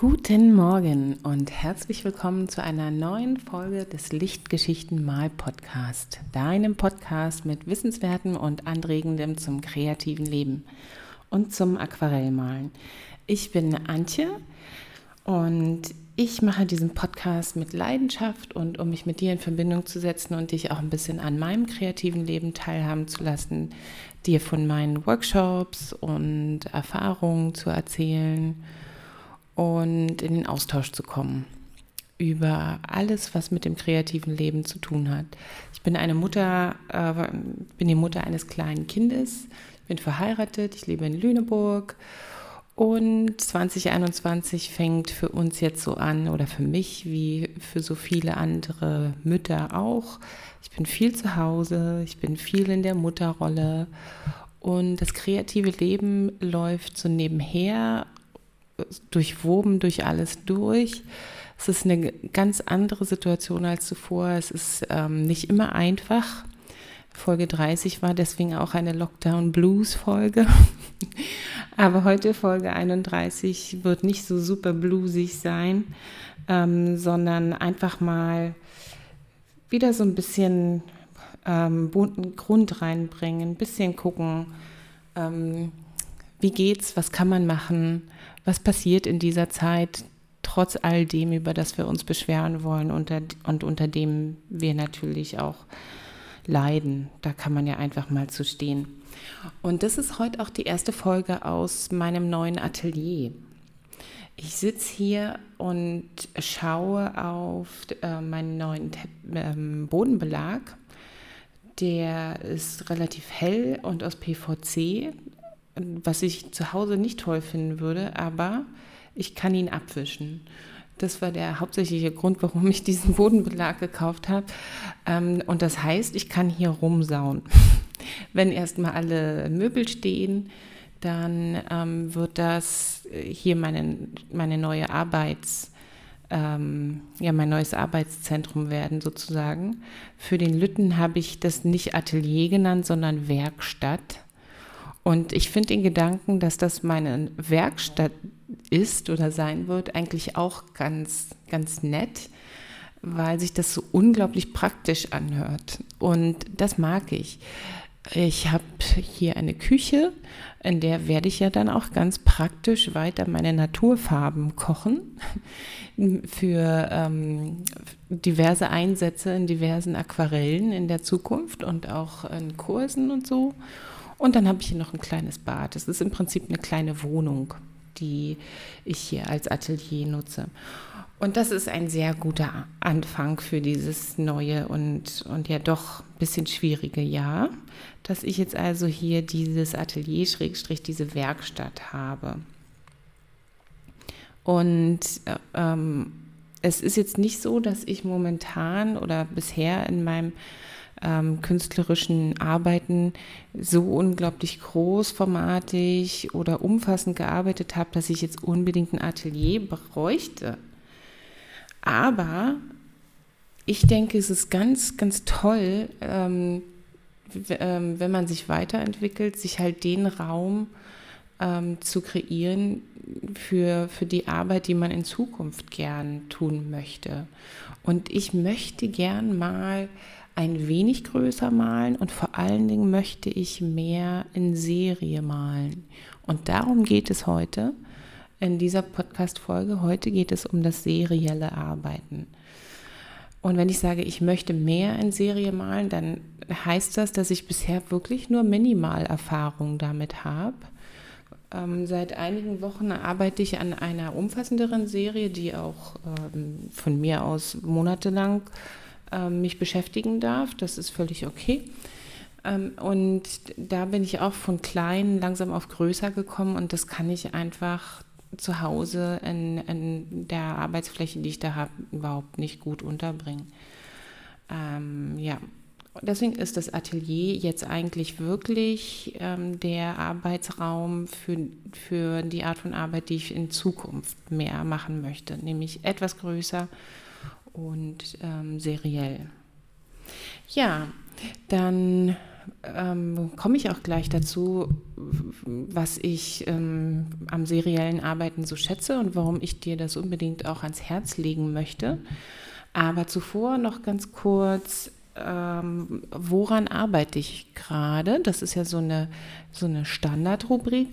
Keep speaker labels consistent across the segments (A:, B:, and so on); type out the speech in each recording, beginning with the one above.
A: Guten Morgen und herzlich willkommen zu einer neuen Folge des Lichtgeschichten Mal Podcast, deinem Podcast mit Wissenswerten und Anregendem zum kreativen Leben und zum Aquarellmalen. Ich bin Antje und ich mache diesen Podcast mit Leidenschaft und um mich mit dir in Verbindung zu setzen und dich auch ein bisschen an meinem kreativen Leben teilhaben zu lassen, dir von meinen Workshops und Erfahrungen zu erzählen und in den Austausch zu kommen über alles, was mit dem kreativen Leben zu tun hat. Ich bin eine Mutter, äh, bin die Mutter eines kleinen Kindes, bin verheiratet, ich lebe in Lüneburg und 2021 fängt für uns jetzt so an oder für mich wie für so viele andere Mütter auch. Ich bin viel zu Hause, ich bin viel in der Mutterrolle und das kreative Leben läuft so nebenher durchwoben durch alles durch. Es ist eine ganz andere Situation als zuvor. Es ist ähm, nicht immer einfach. Folge 30 war deswegen auch eine Lockdown Blues Folge. Aber heute Folge 31 wird nicht so super bluesig sein, ähm, sondern einfach mal wieder so ein bisschen ähm, bunten Grund reinbringen, ein bisschen gucken, ähm, wie geht's, was kann man machen, was passiert in dieser Zeit, trotz all dem, über das wir uns beschweren wollen unter, und unter dem wir natürlich auch leiden. Da kann man ja einfach mal zu stehen. Und das ist heute auch die erste Folge aus meinem neuen Atelier. Ich sitze hier und schaue auf äh, meinen neuen Te ähm, Bodenbelag. Der ist relativ hell und aus PVC was ich zu Hause nicht toll finden würde, aber ich kann ihn abwischen. Das war der hauptsächliche Grund, warum ich diesen Bodenbelag gekauft habe. Ähm, und das heißt, ich kann hier rumsauen. Wenn erstmal alle Möbel stehen, dann ähm, wird das hier meine, meine neue Arbeits, ähm, ja, mein neues Arbeitszentrum werden sozusagen. Für den Lütten habe ich das nicht Atelier genannt, sondern Werkstatt und ich finde den Gedanken, dass das meine Werkstatt ist oder sein wird, eigentlich auch ganz, ganz nett, weil sich das so unglaublich praktisch anhört. Und das mag ich. Ich habe hier eine Küche, in der werde ich ja dann auch ganz praktisch weiter meine Naturfarben kochen für ähm, diverse Einsätze in diversen Aquarellen in der Zukunft und auch in Kursen und so. Und dann habe ich hier noch ein kleines Bad. Das ist im Prinzip eine kleine Wohnung, die ich hier als Atelier nutze. Und das ist ein sehr guter Anfang für dieses neue und, und ja doch ein bisschen schwierige Jahr, dass ich jetzt also hier dieses Atelier, Schrägstrich, diese Werkstatt habe. Und ähm, es ist jetzt nicht so, dass ich momentan oder bisher in meinem ähm, künstlerischen Arbeiten so unglaublich großformatig oder umfassend gearbeitet habe, dass ich jetzt unbedingt ein Atelier bräuchte. Aber ich denke, es ist ganz, ganz toll, ähm, ähm, wenn man sich weiterentwickelt, sich halt den Raum ähm, zu kreieren für, für die Arbeit, die man in Zukunft gern tun möchte. Und ich möchte gern mal ein wenig größer malen und vor allen Dingen möchte ich mehr in Serie malen. Und darum geht es heute in dieser Podcast-Folge. Heute geht es um das serielle Arbeiten. Und wenn ich sage, ich möchte mehr in Serie malen, dann heißt das, dass ich bisher wirklich nur Minimalerfahrung damit habe. Ähm, seit einigen Wochen arbeite ich an einer umfassenderen Serie, die auch ähm, von mir aus monatelang mich beschäftigen darf. Das ist völlig okay. Ähm, und da bin ich auch von klein langsam auf größer gekommen und das kann ich einfach zu Hause in, in der Arbeitsfläche, die ich da habe, überhaupt nicht gut unterbringen. Ähm, ja, deswegen ist das Atelier jetzt eigentlich wirklich ähm, der Arbeitsraum für, für die Art von Arbeit, die ich in Zukunft mehr machen möchte, nämlich etwas größer und ähm, seriell. Ja, dann ähm, komme ich auch gleich dazu, was ich ähm, am seriellen Arbeiten so schätze und warum ich dir das unbedingt auch ans Herz legen möchte. Aber zuvor noch ganz kurz, ähm, woran arbeite ich gerade? Das ist ja so eine, so eine Standardrubrik.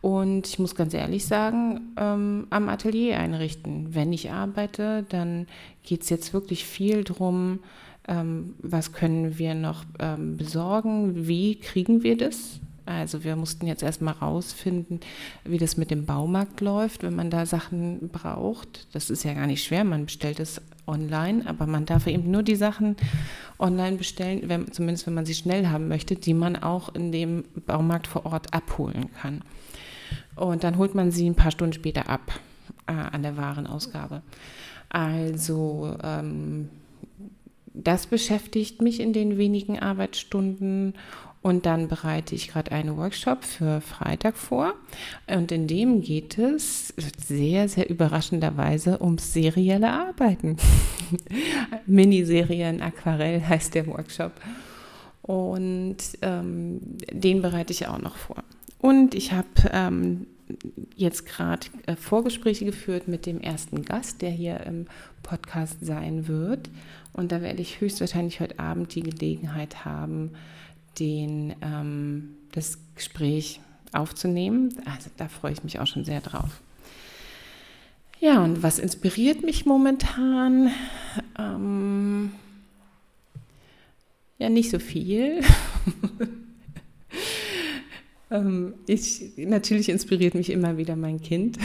A: Und ich muss ganz ehrlich sagen, ähm, am Atelier einrichten. Wenn ich arbeite, dann geht es jetzt wirklich viel darum, ähm, was können wir noch ähm, besorgen, wie kriegen wir das. Also wir mussten jetzt erstmal rausfinden, wie das mit dem Baumarkt läuft, wenn man da Sachen braucht. Das ist ja gar nicht schwer, man bestellt es online, aber man darf eben nur die Sachen online bestellen, wenn, zumindest wenn man sie schnell haben möchte, die man auch in dem Baumarkt vor Ort abholen kann. Und dann holt man sie ein paar Stunden später ab äh, an der Warenausgabe. Also ähm, das beschäftigt mich in den wenigen Arbeitsstunden und dann bereite ich gerade einen Workshop für Freitag vor. Und in dem geht es sehr, sehr überraschenderweise ums serielle Arbeiten. Miniserien Aquarell heißt der Workshop. Und ähm, den bereite ich auch noch vor. Und ich habe ähm, jetzt gerade äh, Vorgespräche geführt mit dem ersten Gast, der hier im Podcast sein wird. Und da werde ich höchstwahrscheinlich heute Abend die Gelegenheit haben, den, ähm, das Gespräch aufzunehmen. Also da freue ich mich auch schon sehr drauf. Ja, und was inspiriert mich momentan? Ähm, ja, nicht so viel. Ähm, ich, natürlich inspiriert mich immer wieder mein Kind.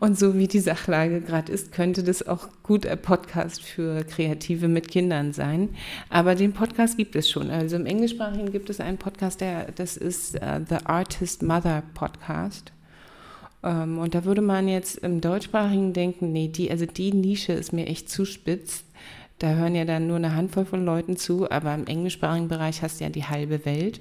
A: Und so wie die Sachlage gerade ist, könnte das auch gut ein Podcast für Kreative mit Kindern sein. Aber den Podcast gibt es schon. Also im Englischsprachigen gibt es einen Podcast, der, das ist uh, The Artist Mother Podcast. Um, ähm, und da würde man jetzt im Deutschsprachigen denken, nee, die, also die Nische ist mir echt zu spitz. Da hören ja dann nur eine Handvoll von Leuten zu, aber im englischsprachigen Bereich hast du ja die halbe Welt.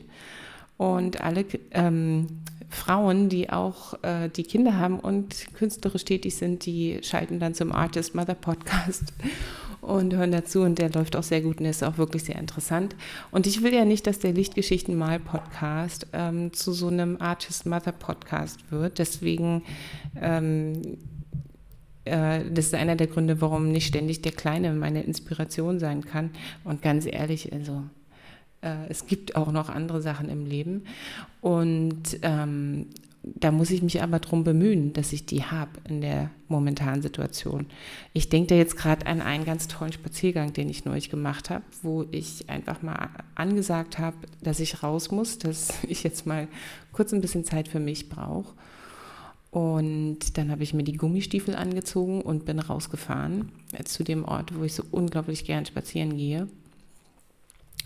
A: Und alle ähm, Frauen, die auch äh, die Kinder haben und künstlerisch tätig sind, die schalten dann zum Artist Mother Podcast und hören dazu. Und der läuft auch sehr gut und ist auch wirklich sehr interessant. Und ich will ja nicht, dass der Lichtgeschichten mal Podcast ähm, zu so einem Artist Mother Podcast wird. Deswegen ähm, äh, das ist einer der Gründe, warum nicht ständig der Kleine meine Inspiration sein kann. Und ganz ehrlich, also äh, es gibt auch noch andere Sachen im Leben. Und ähm, da muss ich mich aber darum bemühen, dass ich die habe in der momentanen Situation. Ich denke da jetzt gerade an einen ganz tollen Spaziergang, den ich neulich gemacht habe, wo ich einfach mal angesagt habe, dass ich raus muss, dass ich jetzt mal kurz ein bisschen Zeit für mich brauche. Und dann habe ich mir die Gummistiefel angezogen und bin rausgefahren äh, zu dem Ort, wo ich so unglaublich gern spazieren gehe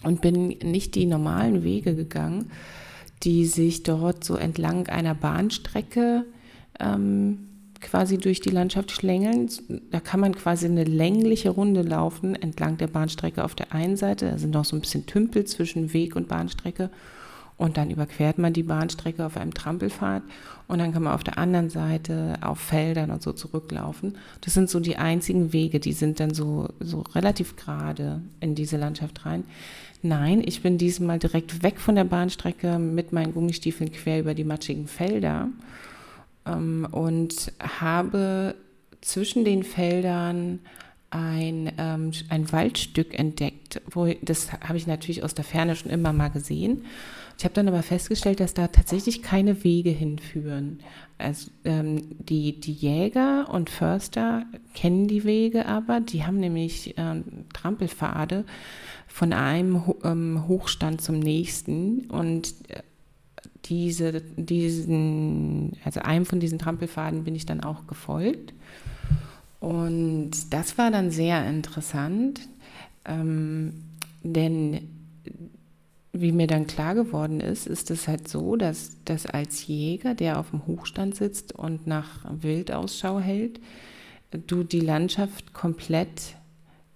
A: und bin nicht die normalen Wege gegangen, die sich dort so entlang einer Bahnstrecke ähm, quasi durch die Landschaft schlängeln. Da kann man quasi eine längliche Runde laufen entlang der Bahnstrecke auf der einen Seite. Da sind noch so ein bisschen Tümpel zwischen Weg und Bahnstrecke. Und dann überquert man die Bahnstrecke auf einem Trampelpfad und dann kann man auf der anderen Seite auf Feldern und so zurücklaufen. Das sind so die einzigen Wege, die sind dann so, so relativ gerade in diese Landschaft rein. Nein, ich bin diesmal direkt weg von der Bahnstrecke mit meinen Gummistiefeln quer über die matschigen Felder ähm, und habe zwischen den Feldern ein, ähm, ein Waldstück entdeckt. Wo, das habe ich natürlich aus der Ferne schon immer mal gesehen. Ich habe dann aber festgestellt, dass da tatsächlich keine Wege hinführen. Also ähm, die, die Jäger und Förster kennen die Wege aber, die haben nämlich ähm, Trampelpfade von einem ähm, Hochstand zum nächsten und äh, diese, diesen, also einem von diesen Trampelfaden bin ich dann auch gefolgt. Und das war dann sehr interessant, ähm, denn wie mir dann klar geworden ist, ist es halt so, dass, dass als Jäger, der auf dem Hochstand sitzt und nach Wildausschau hält, du die Landschaft komplett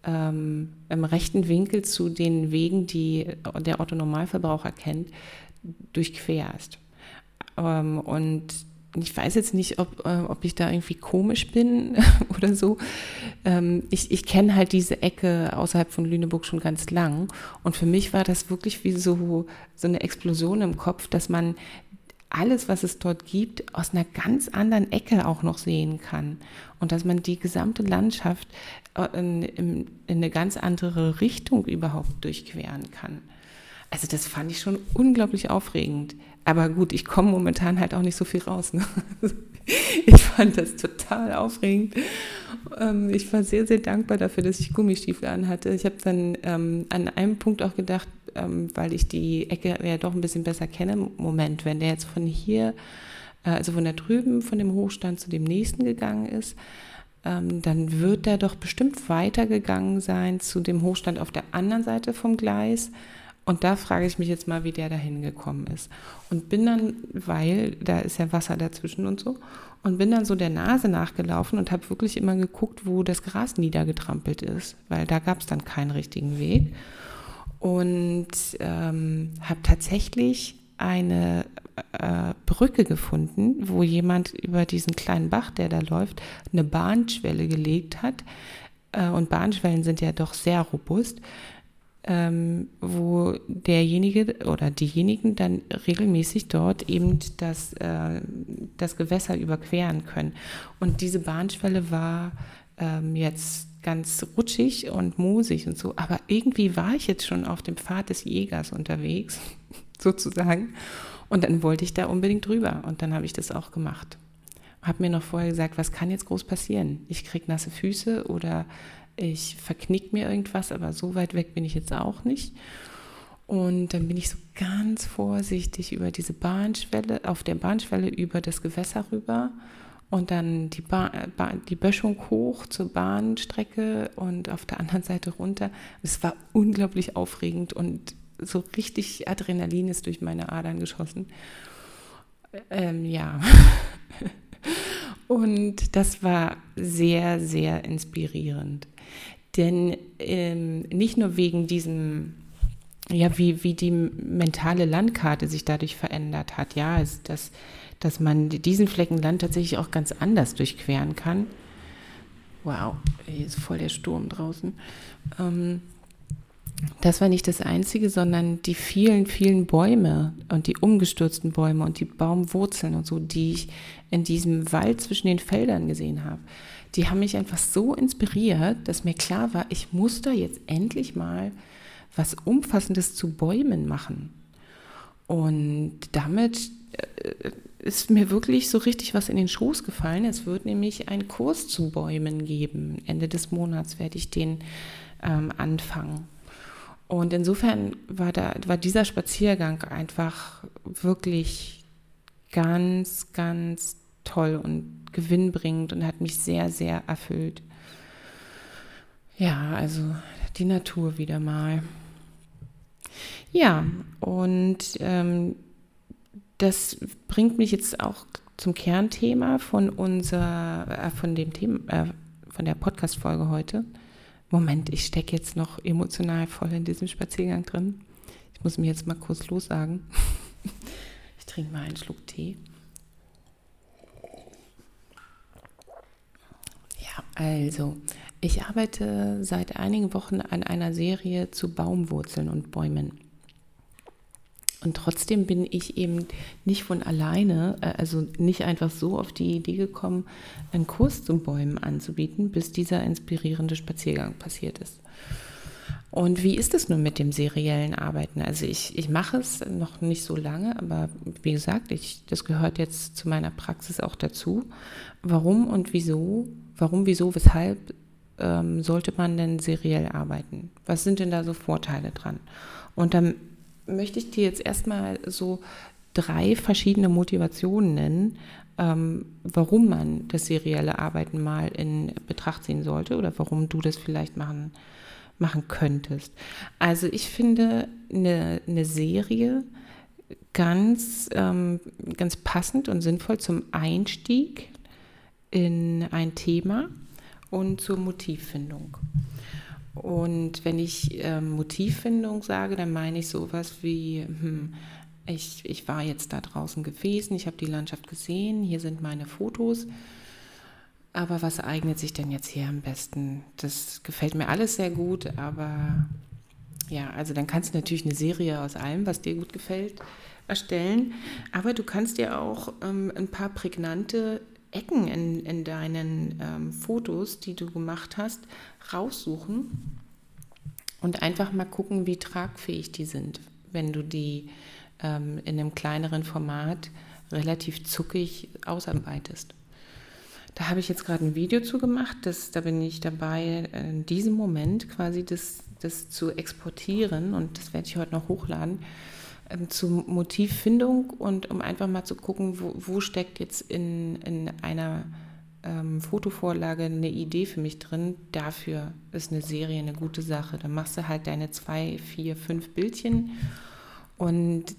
A: ähm, im rechten Winkel zu den Wegen, die der Otto Normalverbraucher kennt, durchquerst. Ähm, und ich weiß jetzt nicht, ob, äh, ob ich da irgendwie komisch bin oder so. ähm, ich, ich kenne halt diese Ecke außerhalb von Lüneburg schon ganz lang. Und für mich war das wirklich wie so, so eine Explosion im Kopf, dass man alles, was es dort gibt, aus einer ganz anderen Ecke auch noch sehen kann. Und dass man die gesamte Landschaft äh, in, in, in eine ganz andere Richtung überhaupt durchqueren kann. Also das fand ich schon unglaublich aufregend. Aber gut, ich komme momentan halt auch nicht so viel raus. Ne? Ich fand das total aufregend. Ähm, ich war sehr, sehr dankbar dafür, dass ich Gummistiefel anhatte. Ich habe dann ähm, an einem Punkt auch gedacht, ähm, weil ich die Ecke ja doch ein bisschen besser kenne. Moment, wenn der jetzt von hier, äh, also von da drüben, von dem Hochstand zu dem nächsten gegangen ist, ähm, dann wird er doch bestimmt weitergegangen sein zu dem Hochstand auf der anderen Seite vom Gleis. Und da frage ich mich jetzt mal, wie der da hingekommen ist. Und bin dann, weil da ist ja Wasser dazwischen und so, und bin dann so der Nase nachgelaufen und habe wirklich immer geguckt, wo das Gras niedergetrampelt ist, weil da gab es dann keinen richtigen Weg und ähm, habe tatsächlich eine äh, Brücke gefunden, wo jemand über diesen kleinen Bach, der da läuft, eine Bahnschwelle gelegt hat. Äh, und Bahnschwellen sind ja doch sehr robust, ähm, wo derjenige oder diejenigen dann regelmäßig dort eben das, äh, das Gewässer überqueren können. Und diese Bahnschwelle war ähm, jetzt ganz rutschig und moosig und so. Aber irgendwie war ich jetzt schon auf dem Pfad des Jägers unterwegs, sozusagen. Und dann wollte ich da unbedingt drüber. Und dann habe ich das auch gemacht. Habe mir noch vorher gesagt, was kann jetzt groß passieren? Ich kriege nasse Füße oder ich verknick mir irgendwas, aber so weit weg bin ich jetzt auch nicht. Und dann bin ich so ganz vorsichtig über diese Bahnschwelle, auf der Bahnschwelle über das Gewässer rüber und dann die, ba ba die Böschung hoch zur Bahnstrecke und auf der anderen Seite runter. Es war unglaublich aufregend und so richtig Adrenalin ist durch meine Adern geschossen. Ähm, ja. und das war sehr, sehr inspirierend. Denn ähm, nicht nur wegen diesem ja, wie, wie die mentale Landkarte sich dadurch verändert hat. Ja, ist das dass man diesen Flecken Land tatsächlich auch ganz anders durchqueren kann. Wow, hier ist voll der Sturm draußen. Ähm, das war nicht das Einzige, sondern die vielen, vielen Bäume und die umgestürzten Bäume und die Baumwurzeln und so, die ich in diesem Wald zwischen den Feldern gesehen habe. Die haben mich einfach so inspiriert, dass mir klar war, ich muss da jetzt endlich mal was Umfassendes zu Bäumen machen. Und damit äh, ist mir wirklich so richtig was in den Schoß gefallen. Es wird nämlich einen Kurs zu Bäumen geben. Ende des Monats werde ich den ähm, anfangen. Und insofern war, da, war dieser Spaziergang einfach wirklich ganz, ganz toll und gewinnbringend und hat mich sehr, sehr erfüllt. Ja, also die Natur wieder mal. Ja, und ähm, das bringt mich jetzt auch zum Kernthema von unser, äh, von dem Thema, äh, von der Podcast-Folge heute. Moment, ich stecke jetzt noch emotional voll in diesem Spaziergang drin. Ich muss mir jetzt mal kurz lossagen. Ich trinke mal einen Schluck Tee. Ja, also, ich arbeite seit einigen Wochen an einer Serie zu Baumwurzeln und Bäumen. Und trotzdem bin ich eben nicht von alleine, äh, also nicht einfach so auf die Idee gekommen, einen Kurs zum Bäumen anzubieten, bis dieser inspirierende Spaziergang passiert ist. Und wie ist es nun mit dem seriellen Arbeiten? Also ich, ich mache es noch nicht so lange, aber wie gesagt, ich, das gehört jetzt zu meiner Praxis auch dazu. Warum und wieso, warum, wieso, weshalb ähm, sollte man denn seriell arbeiten? Was sind denn da so Vorteile dran? Und dann möchte ich dir jetzt erstmal so drei verschiedene Motivationen nennen, ähm, warum man das serielle Arbeiten mal in Betracht ziehen sollte oder warum du das vielleicht machen, machen könntest. Also ich finde eine, eine Serie ganz, ähm, ganz passend und sinnvoll zum Einstieg in ein Thema und zur Motivfindung. Und wenn ich äh, Motivfindung sage, dann meine ich sowas wie, hm, ich, ich war jetzt da draußen gewesen, ich habe die Landschaft gesehen, hier sind meine Fotos. Aber was eignet sich denn jetzt hier am besten? Das gefällt mir alles sehr gut, aber ja, also dann kannst du natürlich eine Serie aus allem, was dir gut gefällt, erstellen. Aber du kannst dir auch ähm, ein paar prägnante Ecken in, in deinen ähm, Fotos, die du gemacht hast, raussuchen und einfach mal gucken, wie tragfähig die sind, wenn du die ähm, in einem kleineren Format relativ zuckig ausarbeitest. Da habe ich jetzt gerade ein Video zu gemacht, das, da bin ich dabei, in diesem Moment quasi das, das zu exportieren und das werde ich heute noch hochladen zur Motivfindung und um einfach mal zu gucken, wo, wo steckt jetzt in, in einer ähm, Fotovorlage eine Idee für mich drin. Dafür ist eine Serie eine gute Sache. Dann machst du halt deine zwei, vier, fünf Bildchen und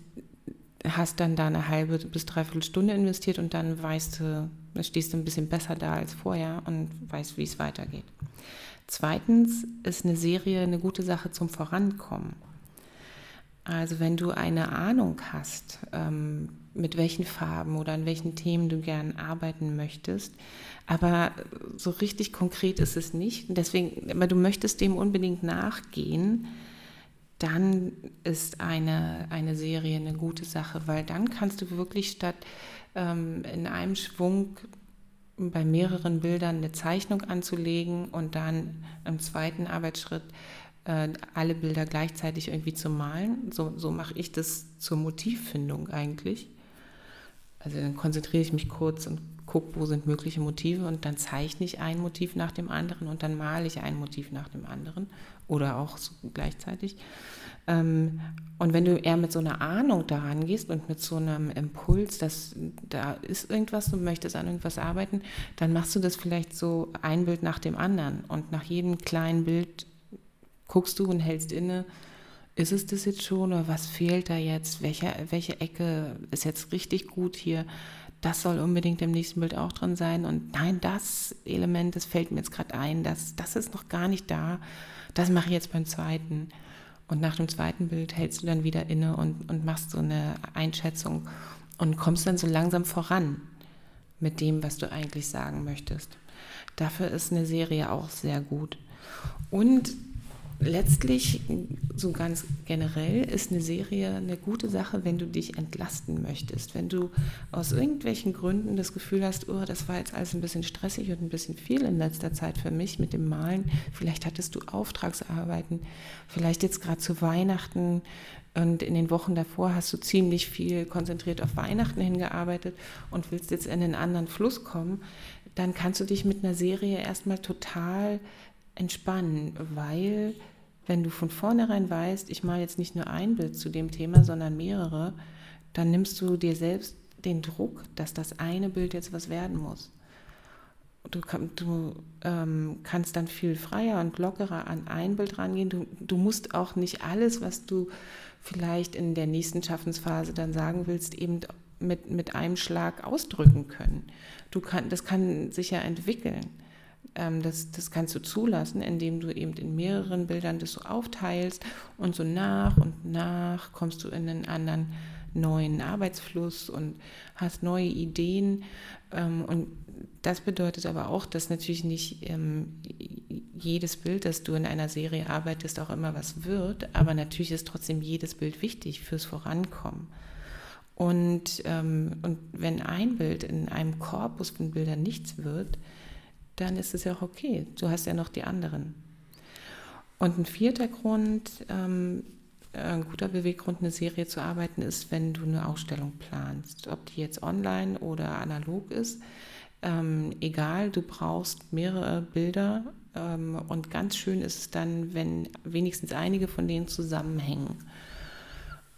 A: hast dann da eine halbe bis dreiviertel Stunde investiert und dann weißt du, stehst du ein bisschen besser da als vorher und weißt, wie es weitergeht. Zweitens ist eine Serie eine gute Sache zum Vorankommen. Also wenn du eine Ahnung hast, ähm, mit welchen Farben oder an welchen Themen du gern arbeiten möchtest, aber so richtig konkret ist es nicht. Deswegen, aber du möchtest dem unbedingt nachgehen, dann ist eine, eine Serie eine gute Sache, weil dann kannst du wirklich statt ähm, in einem Schwung bei mehreren Bildern eine Zeichnung anzulegen und dann im zweiten Arbeitsschritt äh, alle Bilder gleichzeitig irgendwie zu malen. So, so mache ich das zur Motivfindung eigentlich. Also dann konzentriere ich mich kurz und gucke, wo sind mögliche Motive und dann zeichne ich ein Motiv nach dem anderen und dann male ich ein Motiv nach dem anderen oder auch so gleichzeitig. Ähm, und wenn du eher mit so einer Ahnung daran gehst und mit so einem Impuls, dass da ist irgendwas, du möchtest an irgendwas arbeiten, dann machst du das vielleicht so ein Bild nach dem anderen und nach jedem kleinen Bild guckst du und hältst inne, ist es das jetzt schon oder was fehlt da jetzt? Welche, welche Ecke ist jetzt richtig gut hier? Das soll unbedingt im nächsten Bild auch drin sein. Und nein, das Element, das fällt mir jetzt gerade ein, das, das ist noch gar nicht da. Das mache ich jetzt beim zweiten. Und nach dem zweiten Bild hältst du dann wieder inne und, und machst so eine Einschätzung und kommst dann so langsam voran mit dem, was du eigentlich sagen möchtest. Dafür ist eine Serie auch sehr gut. Und letztlich, so ganz generell, ist eine Serie eine gute Sache, wenn du dich entlasten möchtest. Wenn du aus irgendwelchen Gründen das Gefühl hast, oh, das war jetzt alles ein bisschen stressig und ein bisschen viel in letzter Zeit für mich mit dem Malen. Vielleicht hattest du Auftragsarbeiten, vielleicht jetzt gerade zu Weihnachten und in den Wochen davor hast du ziemlich viel konzentriert auf Weihnachten hingearbeitet und willst jetzt in einen anderen Fluss kommen, dann kannst du dich mit einer Serie erstmal total entspannen, weil wenn du von vornherein weißt, ich mache jetzt nicht nur ein Bild zu dem Thema, sondern mehrere, dann nimmst du dir selbst den Druck, dass das eine Bild jetzt was werden muss. Du, du ähm, kannst dann viel freier und lockerer an ein Bild rangehen. Du, du musst auch nicht alles, was du vielleicht in der nächsten Schaffensphase dann sagen willst, eben mit, mit einem Schlag ausdrücken können. Du kann, das kann sich ja entwickeln. Ähm, das, das kannst du zulassen, indem du eben in mehreren Bildern das so aufteilst und so nach und nach kommst du in einen anderen neuen Arbeitsfluss und hast neue Ideen. Ähm, und das bedeutet aber auch, dass natürlich nicht ähm, jedes Bild, das du in einer Serie arbeitest, auch immer was wird, aber natürlich ist trotzdem jedes Bild wichtig fürs Vorankommen. Und, und wenn ein Bild in einem Korpus von Bildern nichts wird, dann ist es ja auch okay. Du hast ja noch die anderen. Und ein vierter Grund, ähm, ein guter Beweggrund, eine Serie zu arbeiten, ist, wenn du eine Ausstellung planst. Ob die jetzt online oder analog ist, ähm, egal, du brauchst mehrere Bilder. Ähm, und ganz schön ist es dann, wenn wenigstens einige von denen zusammenhängen.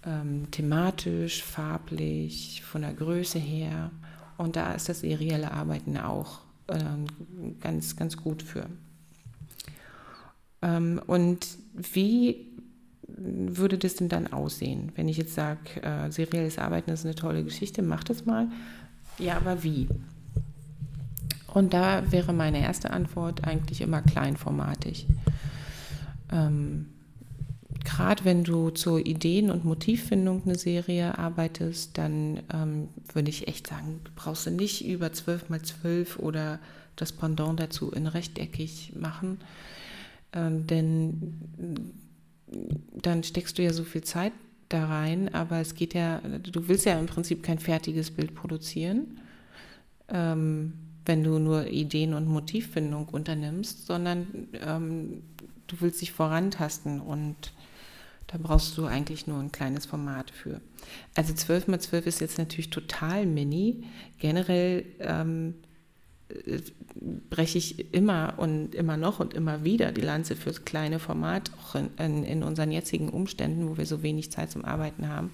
A: Ähm, thematisch, farblich, von der Größe her. Und da ist das serielle Arbeiten auch ähm, ganz, ganz gut für. Ähm, und wie würde das denn dann aussehen, wenn ich jetzt sage, äh, serielles Arbeiten ist eine tolle Geschichte, mach das mal. Ja, aber wie? Und da wäre meine erste Antwort eigentlich immer kleinformatig. Ähm, gerade wenn du zur Ideen- und Motivfindung eine Serie arbeitest, dann ähm, würde ich echt sagen, brauchst du nicht über 12 mal 12 oder das Pendant dazu in rechteckig machen, ähm, denn dann steckst du ja so viel Zeit da rein, aber es geht ja, du willst ja im Prinzip kein fertiges Bild produzieren, ähm, wenn du nur Ideen und Motivfindung unternimmst, sondern ähm, du willst dich vorantasten und da brauchst du eigentlich nur ein kleines Format für. Also 12 mal 12 ist jetzt natürlich total mini. Generell ähm, breche ich immer und immer noch und immer wieder die Lanze fürs kleine Format, auch in, in, in unseren jetzigen Umständen, wo wir so wenig Zeit zum Arbeiten haben.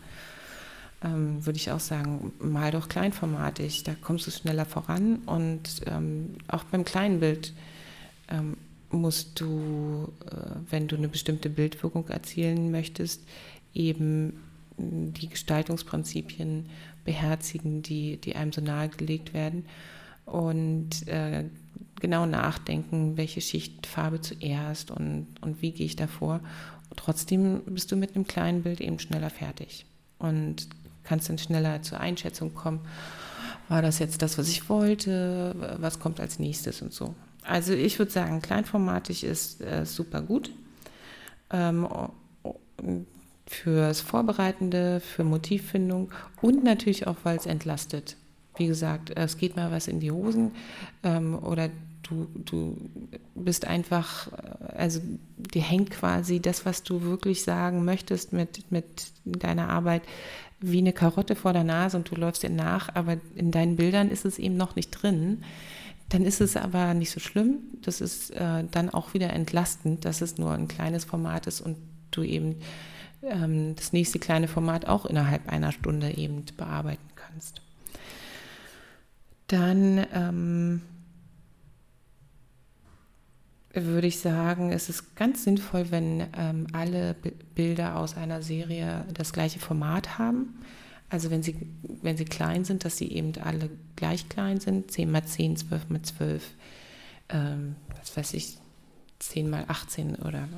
A: Ähm, würde ich auch sagen, mal doch kleinformatig, da kommst du schneller voran und ähm, auch beim kleinen Bild ähm, musst du, äh, wenn du eine bestimmte Bildwirkung erzielen möchtest, eben die Gestaltungsprinzipien beherzigen, die, die einem so nahegelegt werden und äh, genau nachdenken, welche Schichtfarbe zuerst und, und wie gehe ich davor. Trotzdem bist du mit einem kleinen Bild eben schneller fertig und kannst dann schneller zur Einschätzung kommen, war das jetzt das, was ich wollte, was kommt als nächstes und so. Also ich würde sagen, kleinformatig ist äh, super gut. Ähm, fürs Vorbereitende, für Motivfindung und natürlich auch, weil es entlastet. Wie gesagt, es geht mal was in die Hosen ähm, oder du, du bist einfach, äh, also dir hängt quasi das, was du wirklich sagen möchtest mit, mit deiner Arbeit, wie eine Karotte vor der Nase und du läufst dir nach, aber in deinen Bildern ist es eben noch nicht drin. Dann ist es aber nicht so schlimm. Das ist äh, dann auch wieder entlastend, dass es nur ein kleines Format ist und du eben ähm, das nächste kleine Format auch innerhalb einer Stunde eben bearbeiten kannst. Dann ähm, würde ich sagen, es ist ganz sinnvoll, wenn ähm, alle B Bilder aus einer Serie das gleiche Format haben. Also wenn sie, wenn sie klein sind, dass sie eben alle gleich klein sind, 10 mal 10, 12 mal 12, ähm, was weiß ich, 10 mal 18 oder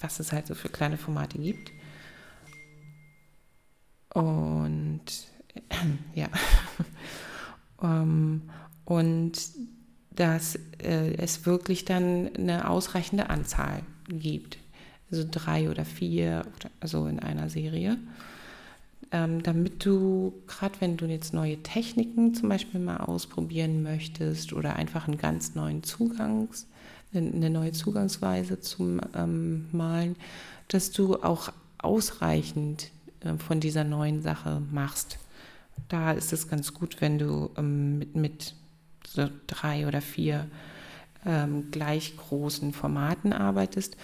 A: was es halt so für kleine Formate gibt. Und ja, um, ähm, und dass äh, es wirklich dann eine ausreichende Anzahl gibt. Also drei oder vier oder so in einer Serie ähm, damit du, gerade wenn du jetzt neue Techniken zum Beispiel mal ausprobieren möchtest oder einfach einen ganz neuen Zugangs, eine neue Zugangsweise zum ähm, Malen, dass du auch ausreichend äh, von dieser neuen Sache machst. Da ist es ganz gut, wenn du ähm, mit, mit so drei oder vier ähm, gleich großen Formaten arbeitest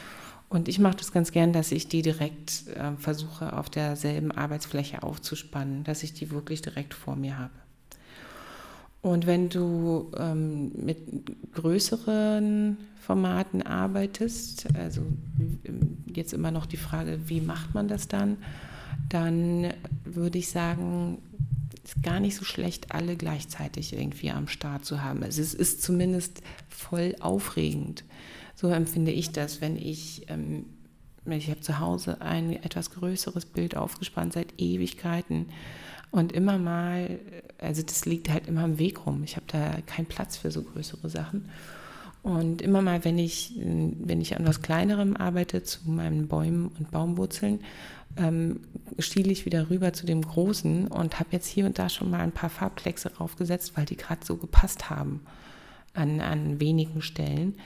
A: und ich mache das ganz gern, dass ich die direkt äh, versuche, auf derselben Arbeitsfläche aufzuspannen, dass ich die wirklich direkt vor mir habe. Und wenn du ähm, mit größeren Formaten arbeitest, also jetzt immer noch die Frage, wie macht man das dann, dann würde ich sagen, ist gar nicht so schlecht, alle gleichzeitig irgendwie am Start zu haben. Also es ist zumindest voll aufregend. So empfinde ich das, wenn ich, ähm, ich habe zu Hause ein etwas größeres Bild aufgespannt seit Ewigkeiten und immer mal, also das liegt halt immer im Weg rum. Ich habe da keinen Platz für so größere Sachen. Und immer mal, wenn ich, wenn ich an was Kleinerem arbeite, zu meinen Bäumen und Baumwurzeln, ähm, stiele ich wieder rüber zu dem Großen und habe jetzt hier und da schon mal ein paar Farbkleckse draufgesetzt, weil die gerade so gepasst haben an, an wenigen Stellen.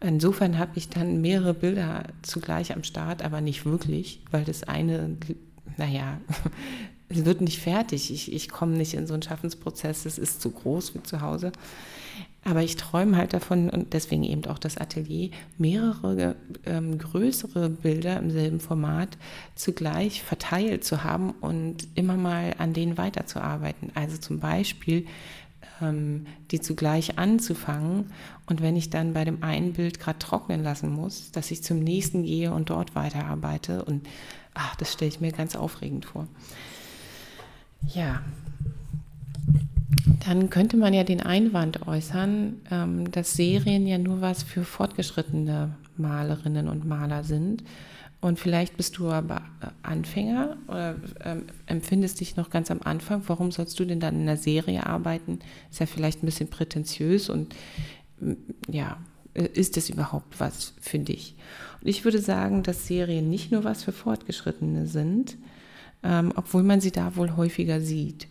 A: Insofern habe ich dann mehrere Bilder zugleich am Start, aber nicht wirklich, weil das eine, naja, es wird nicht fertig. Ich, ich komme nicht in so einen Schaffensprozess, es ist zu groß wie zu Hause. Aber ich träume halt davon und deswegen eben auch das Atelier, mehrere ähm, größere Bilder im selben Format zugleich verteilt zu haben und immer mal an denen weiterzuarbeiten. Also zum Beispiel die zugleich anzufangen. Und wenn ich dann bei dem einen Bild gerade trocknen lassen muss, dass ich zum nächsten gehe und dort weiterarbeite. Und ach, das stelle ich mir ganz aufregend vor. Ja, dann könnte man ja den Einwand äußern, ähm, dass Serien ja nur was für fortgeschrittene Malerinnen und Maler sind. Und vielleicht bist du aber Anfänger oder ähm, empfindest dich noch ganz am Anfang. Warum sollst du denn dann in einer Serie arbeiten? Ist ja vielleicht ein bisschen prätentiös und ja, ist das überhaupt was für dich? Und ich würde sagen, dass Serien nicht nur was für Fortgeschrittene sind, ähm, obwohl man sie da wohl häufiger sieht.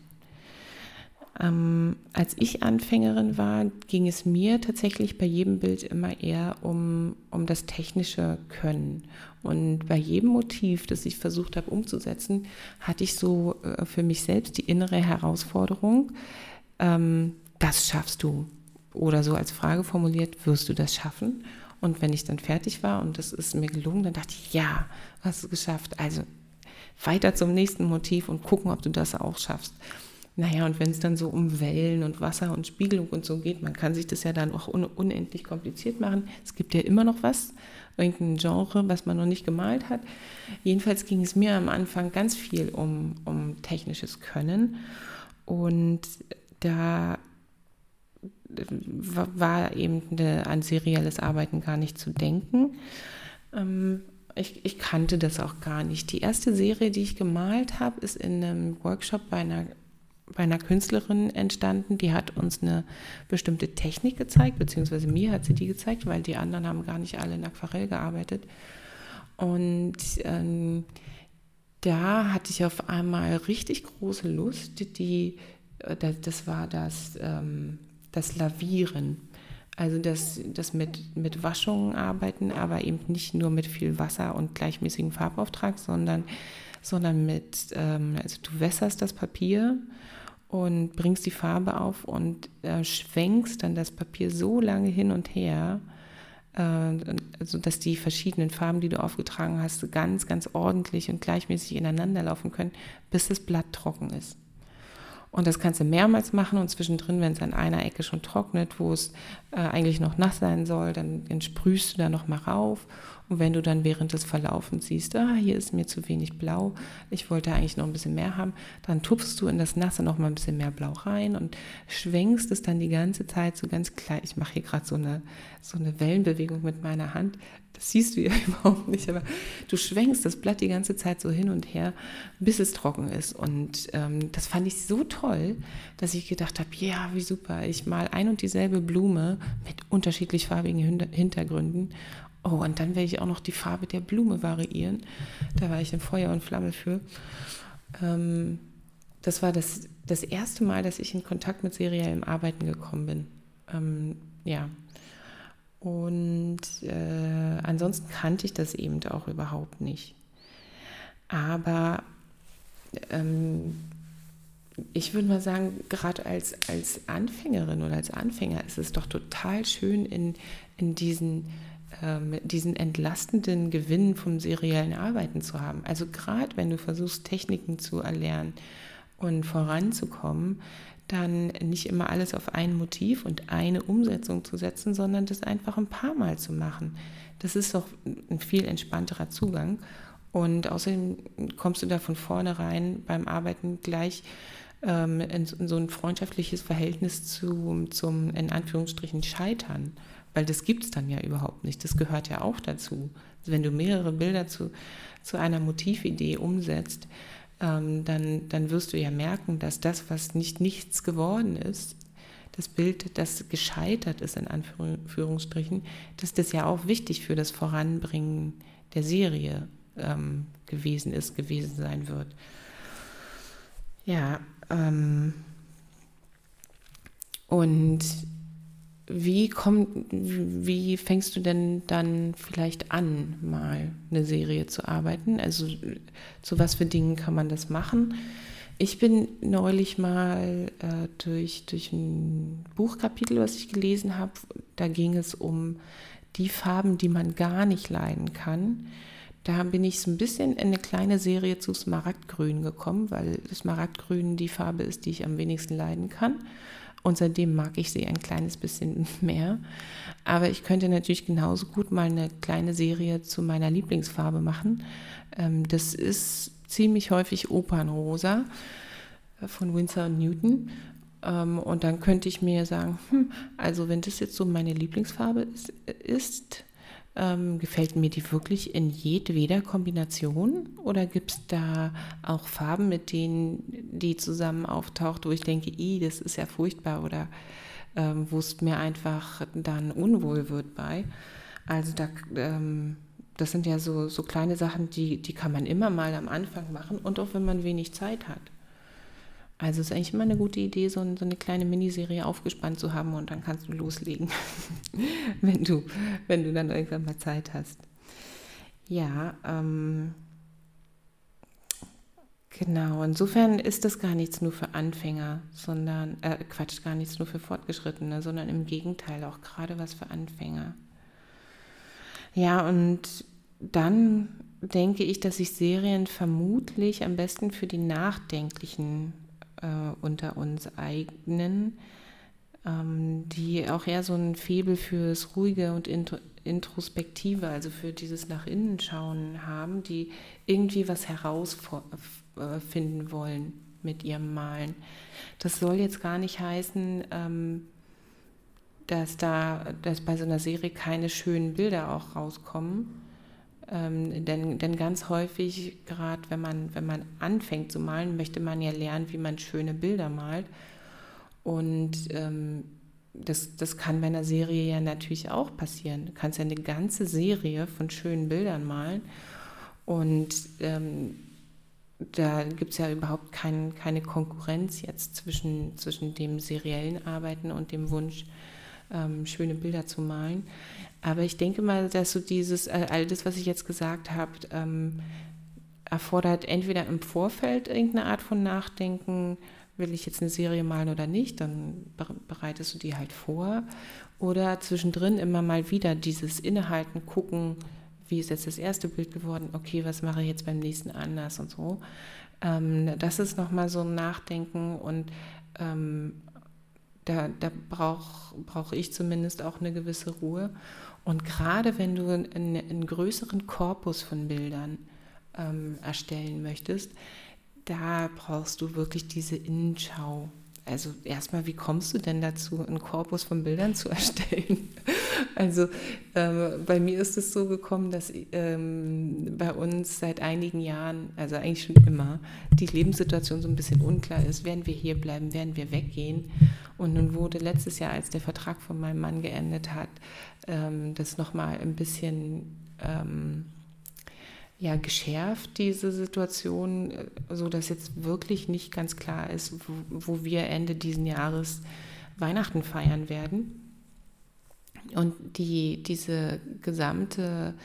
A: Ähm, als ich Anfängerin war, ging es mir tatsächlich bei jedem Bild immer eher um, um das technische Können. Und bei jedem Motiv, das ich versucht habe umzusetzen, hatte ich so äh, für mich selbst die innere Herausforderung, ähm, das schaffst du. Oder so als Frage formuliert, wirst du das schaffen? Und wenn ich dann fertig war und das ist mir gelungen, dann dachte ich, ja, hast du geschafft. Also weiter zum nächsten Motiv und gucken, ob du das auch schaffst. Naja, und wenn es dann so um Wellen und Wasser und Spiegelung und so geht, man kann sich das ja dann auch un unendlich kompliziert machen. Es gibt ja immer noch was, irgendein Genre, was man noch nicht gemalt hat. Jedenfalls ging es mir am Anfang ganz viel um, um technisches Können. Und da war eben an serielles Arbeiten gar nicht zu denken. Ähm, ich, ich, kannte das auch gar nicht. Die erste Serie, die ich gemalt habe, ist in einem Workshop bei einer bei einer Künstlerin entstanden, die hat uns eine bestimmte Technik gezeigt, beziehungsweise mir hat sie die gezeigt, weil die anderen haben gar nicht alle in Aquarell gearbeitet. Und ähm, da hatte ich auf einmal richtig große Lust, die, äh, das war das, ähm, das Lavieren. Also das, das mit, mit Waschungen arbeiten, aber eben nicht nur mit viel Wasser und gleichmäßigem Farbauftrag, sondern, sondern mit, ähm, also du wässerst das Papier und bringst die Farbe auf und äh, schwenkst dann das Papier so lange hin und her, äh, also die verschiedenen Farben, die du aufgetragen hast, ganz, ganz ordentlich und gleichmäßig ineinander laufen können, bis das Blatt trocken ist. Und das kannst du mehrmals machen und zwischendrin, wenn es an einer Ecke schon trocknet, wo es äh, eigentlich noch nass sein soll, dann, dann sprühst du da nochmal rauf und wenn du dann während des Verlaufens siehst, ah, hier ist mir zu wenig blau, ich wollte eigentlich noch ein bisschen mehr haben, dann tupfst du in das Nasse noch mal ein bisschen mehr blau rein und schwenkst es dann die ganze Zeit so ganz klein. Ich mache hier gerade so eine, so eine Wellenbewegung mit meiner Hand. Das siehst du ja überhaupt nicht, aber du schwenkst das Blatt die ganze Zeit so hin und her, bis es trocken ist. Und ähm, das fand ich so toll, dass ich gedacht habe, ja, wie super, ich mal ein und dieselbe Blume mit unterschiedlich farbigen Hintergründen Oh, und dann werde ich auch noch die Farbe der Blume variieren. Da war ich in Feuer und Flamme für. Ähm, das war das, das erste Mal, dass ich in Kontakt mit seriellem Arbeiten gekommen bin. Ähm, ja. Und äh, ansonsten kannte ich das eben auch überhaupt nicht. Aber ähm, ich würde mal sagen, gerade als, als Anfängerin oder als Anfänger ist es doch total schön, in, in diesen ähm, diesen entlastenden Gewinn vom seriellen Arbeiten zu haben. Also gerade wenn du versuchst, Techniken zu erlernen und voranzukommen, dann nicht immer alles auf ein Motiv und eine Umsetzung zu setzen, sondern das einfach ein paar Mal zu machen. Das ist doch ein viel entspannterer Zugang. Und außerdem kommst du da von vornherein beim Arbeiten gleich ähm, in, in, so ein freundschaftliches Verhältnis zu, zum, in Anführungsstrichen, Scheitern weil das gibt es dann ja überhaupt nicht. Das gehört ja auch dazu. Also wenn du mehrere Bilder zu, zu einer Motividee umsetzt, ähm, dann, dann wirst du ja merken, dass das, was nicht nichts geworden ist, das Bild, das gescheitert ist, in Anführungsstrichen, dass das ja auch wichtig für das Voranbringen der Serie ähm, gewesen ist, gewesen sein wird. Ja, ähm, und wie, komm, wie fängst du denn dann vielleicht an, mal eine Serie zu arbeiten? Also zu was für Dingen kann man das machen? Ich bin neulich mal äh, durch, durch ein Buchkapitel, was ich gelesen habe, da ging es um die Farben, die man gar nicht leiden kann. Da bin ich so ein bisschen in eine kleine Serie zu Smaragdgrün gekommen, weil Smaragdgrün die Farbe ist, die ich am wenigsten leiden kann. Und seitdem mag ich sie ein kleines bisschen mehr. Aber ich könnte natürlich genauso gut mal eine kleine Serie zu meiner Lieblingsfarbe machen. Ähm, das ist ziemlich häufig Opernrosa äh, von Winsor Newton. Ähm, und dann könnte ich mir sagen, hm, also wenn das jetzt so meine Lieblingsfarbe ist, ist Ähm, gefällt mir die wirklich in jedweder Kombination oder gibt es da auch Farben, mit denen die zusammen auftaucht, wo ich denke, i, das ist ja furchtbar oder ähm, wo es mir einfach dann unwohl wird bei. Also da, ähm, das sind ja so, so kleine Sachen, die, die kann man immer mal am Anfang machen und auch wenn man wenig Zeit hat. Also ist eigentlich immer eine gute Idee, so, so eine kleine Miniserie aufgespannt zu haben und dann kannst du loslegen, wenn, du, wenn du dann irgendwann mal Zeit hast. Ja, ähm, genau. Insofern ist das gar nichts nur für Anfänger, sondern, äh, Quatsch, gar nichts nur für Fortgeschrittene, sondern im Gegenteil auch gerade was für Anfänger. Ja, und dann denke ich, dass sich Serien vermutlich am besten für die Nachdenklichen äh, unter uns eignen, ähm, die auch eher so ein Febel fürs Ruhige und Introspektive, also für dieses Nach innen schauen haben, die irgendwie was herausfinden wollen mit ihrem Malen. Das soll jetzt gar nicht heißen, ähm, dass da, dass bei so einer Serie keine schönen Bilder auch rauskommen ähm, denn, denn ganz häufig, gerade wenn man, wenn man anfängt zu malen, möchte man ja lernen, wie man schöne Bilder malt. Und ähm, das, das kann bei einer Serie ja natürlich auch passieren. Du kannst ja eine ganze Serie von schönen Bildern malen. Und ähm, da gibt es ja überhaupt kein, keine Konkurrenz jetzt zwischen, zwischen dem seriellen Arbeiten und dem Wunsch, ähm, schöne Bilder zu malen. Aber ich denke mal, dass so dieses, äh, all das, was ich jetzt gesagt habe, ähm, erfordert entweder im Vorfeld irgendeine Art von Nachdenken, will ich jetzt eine Serie malen oder nicht, dann bereitest du die halt vor. Oder zwischendrin immer mal wieder dieses Innehalten, gucken, wie ist jetzt das erste Bild geworden, okay, was mache ich jetzt beim nächsten anders und so. Ähm, das ist nochmal so ein Nachdenken und ähm, da, da brauche brauch ich zumindest auch eine gewisse Ruhe. Und gerade wenn du einen, einen größeren Korpus von Bildern ähm, erstellen möchtest, da brauchst du wirklich diese Innenschau. Also erstmal, wie kommst du denn dazu, einen Korpus von Bildern zu erstellen? Also ähm, bei mir ist es so gekommen, dass ähm, bei uns seit einigen Jahren, also eigentlich schon immer, die Lebenssituation so ein bisschen unklar ist. Werden wir hier bleiben, werden wir weggehen? Und nun wurde letztes Jahr, als der Vertrag von meinem Mann geendet hat, ähm, das nochmal ein bisschen ähm, ja, geschärft, diese Situation, äh, so dass jetzt wirklich nicht ganz klar ist, wo, wo wir Ende diesen Jahres Weihnachten feiern werden. Und die, diese gesamte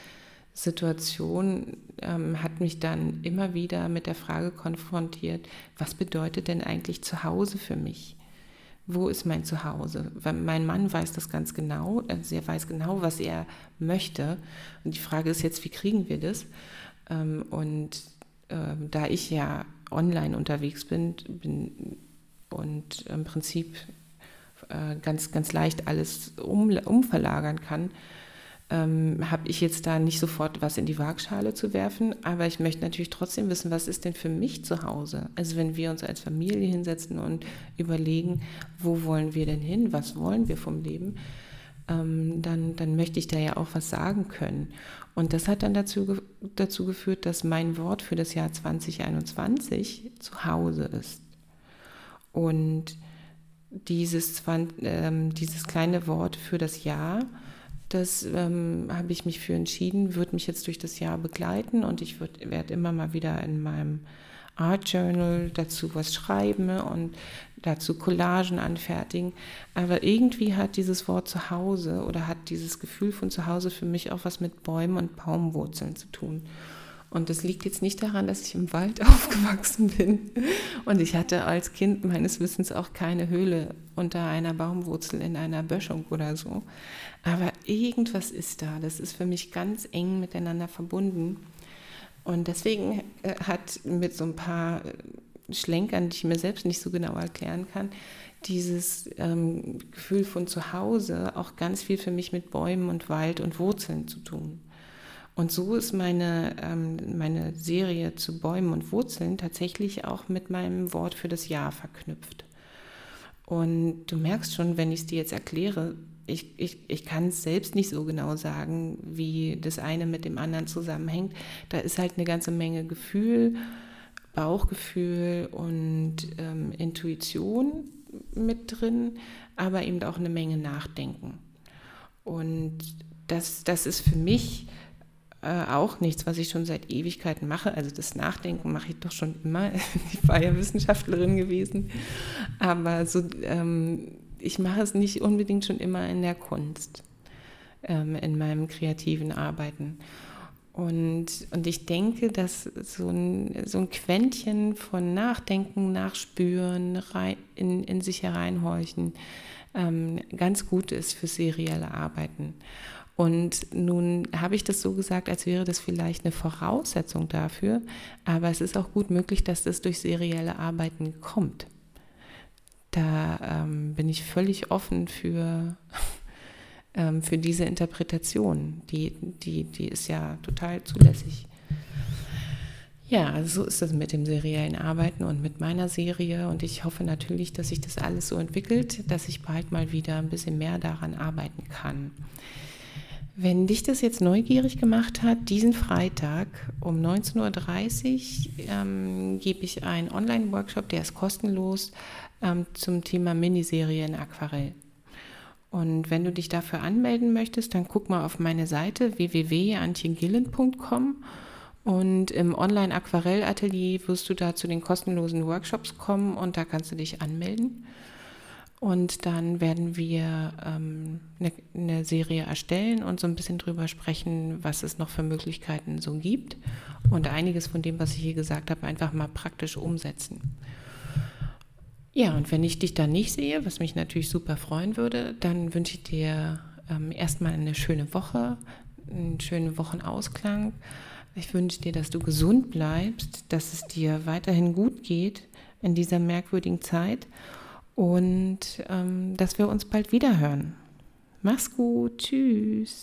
A: Situation ähm, hat mich dann immer wieder mit der Frage konfrontiert, was bedeutet denn eigentlich Zuhause für mich? Wo ist mein Zuhause? Weil mein Mann weiß das ganz genau, also er weiß genau, was er möchte. Und die Frage ist jetzt, wie kriegen wir das? Ähm, und ähm, da ich ja online unterwegs bin, bin und im Prinzip äh, ganz, ganz leicht alles um, umverlagern kann, ähm, habe ich jetzt da nicht sofort was in die Waagschale zu werfen, aber ich möchte natürlich trotzdem wissen, was ist denn für mich zu Hause? Also wenn wir uns als Familie hinsetzen und überlegen, wo wollen wir denn hin, was wollen wir vom Leben, ähm, dann, dann möchte ich da ja auch was sagen können. Und das hat dann dazu, dazu geführt, dass mein Wort für das Jahr 2021 zu Hause ist. Und dieses, ähm, dieses kleine Wort für das Jahr, das ähm, habe ich mich für entschieden, wird mich jetzt durch das Jahr begleiten und ich werde immer mal wieder in meinem Art Journal dazu was schreiben und dazu Collagen anfertigen. Aber irgendwie hat dieses Wort Zuhause oder hat dieses Gefühl von Zuhause für mich auch was mit Bäumen und Baumwurzeln zu tun. Und das liegt jetzt nicht daran, dass ich im Wald aufgewachsen bin. Und ich hatte als Kind meines Wissens auch keine Höhle unter einer Baumwurzel in einer Böschung oder so. Aber irgendwas ist da. Das ist für mich ganz eng miteinander verbunden. Und deswegen äh, hat mit so ein paar äh, Schlenkern, die ich mir selbst nicht so genau erklären kann, dieses ähm, Gefühl von Zuhause auch ganz viel für mich mit Bäumen und Wald und Wurzeln zu tun. Und so ist meine, ähm, meine Serie zu Bäumen und Wurzeln tatsächlich auch mit meinem Wort für das Jahr verknüpft. Und du merkst schon, wenn ich es dir jetzt erkläre, ich, ich, ich kann es selbst nicht so genau sagen, wie das eine mit dem anderen zusammenhängt. Da ist halt eine ganze Menge Gefühl, Bauchgefühl und ähm, Intuition mit drin, aber eben auch eine Menge Nachdenken. Und das, das ist für mich äh, auch nichts, was ich schon seit Ewigkeiten mache. Also das Nachdenken mache ich doch schon immer. Ich war ja Wissenschaftlerin gewesen. Aber so, ähm, ich mache es nicht unbedingt schon immer in der Kunst, ähm, in meinem kreativen Arbeiten. Und, und ich denke, dass so ein, so ein Quäntchen von Nachdenken, Nachspüren, rein, in, in sich hereinhorchen, ähm, ganz gut ist für serielle Arbeiten. Und nun habe ich das so gesagt, als wäre das vielleicht eine Voraussetzung dafür, aber es ist auch gut möglich, dass das durch serielle Arbeiten kommt. Da ähm, bin ich völlig offen für, ähm, für diese Interpretation. Die, die, die ist ja total zulässig. Ja, so ist das mit dem seriellen Arbeiten und mit meiner Serie. Und ich hoffe natürlich, dass sich das alles so entwickelt, dass ich bald mal wieder ein bisschen mehr daran arbeiten kann. Wenn dich das jetzt neugierig gemacht hat, diesen Freitag um 19.30 Uhr ähm, gebe ich einen Online-Workshop, der ist kostenlos, ähm, zum Thema Miniserie in Aquarell. Und wenn du dich dafür anmelden möchtest, dann guck mal auf meine Seite www.antjengillen.com und im Online-Aquarell-Atelier wirst du da zu den kostenlosen Workshops kommen und da kannst du dich anmelden. Und dann werden wir ähm, eine, eine, Serie erstellen und so ein bisschen drüber sprechen, was es noch für Möglichkeiten so gibt und einiges von dem, was ich hier gesagt habe, einfach mal praktisch umsetzen. Ja, und wenn ich dich da nicht sehe, was mich natürlich super freuen würde, dann wünsche ich dir ähm, erstmal eine schöne Woche, einen schönen Wochenausklang. Ich wünsche dir, dass du gesund bleibst, dass es dir weiterhin gut geht in dieser merkwürdigen Zeit und ähm, dass wir uns bald wieder hören. Mach's gut, tschüss.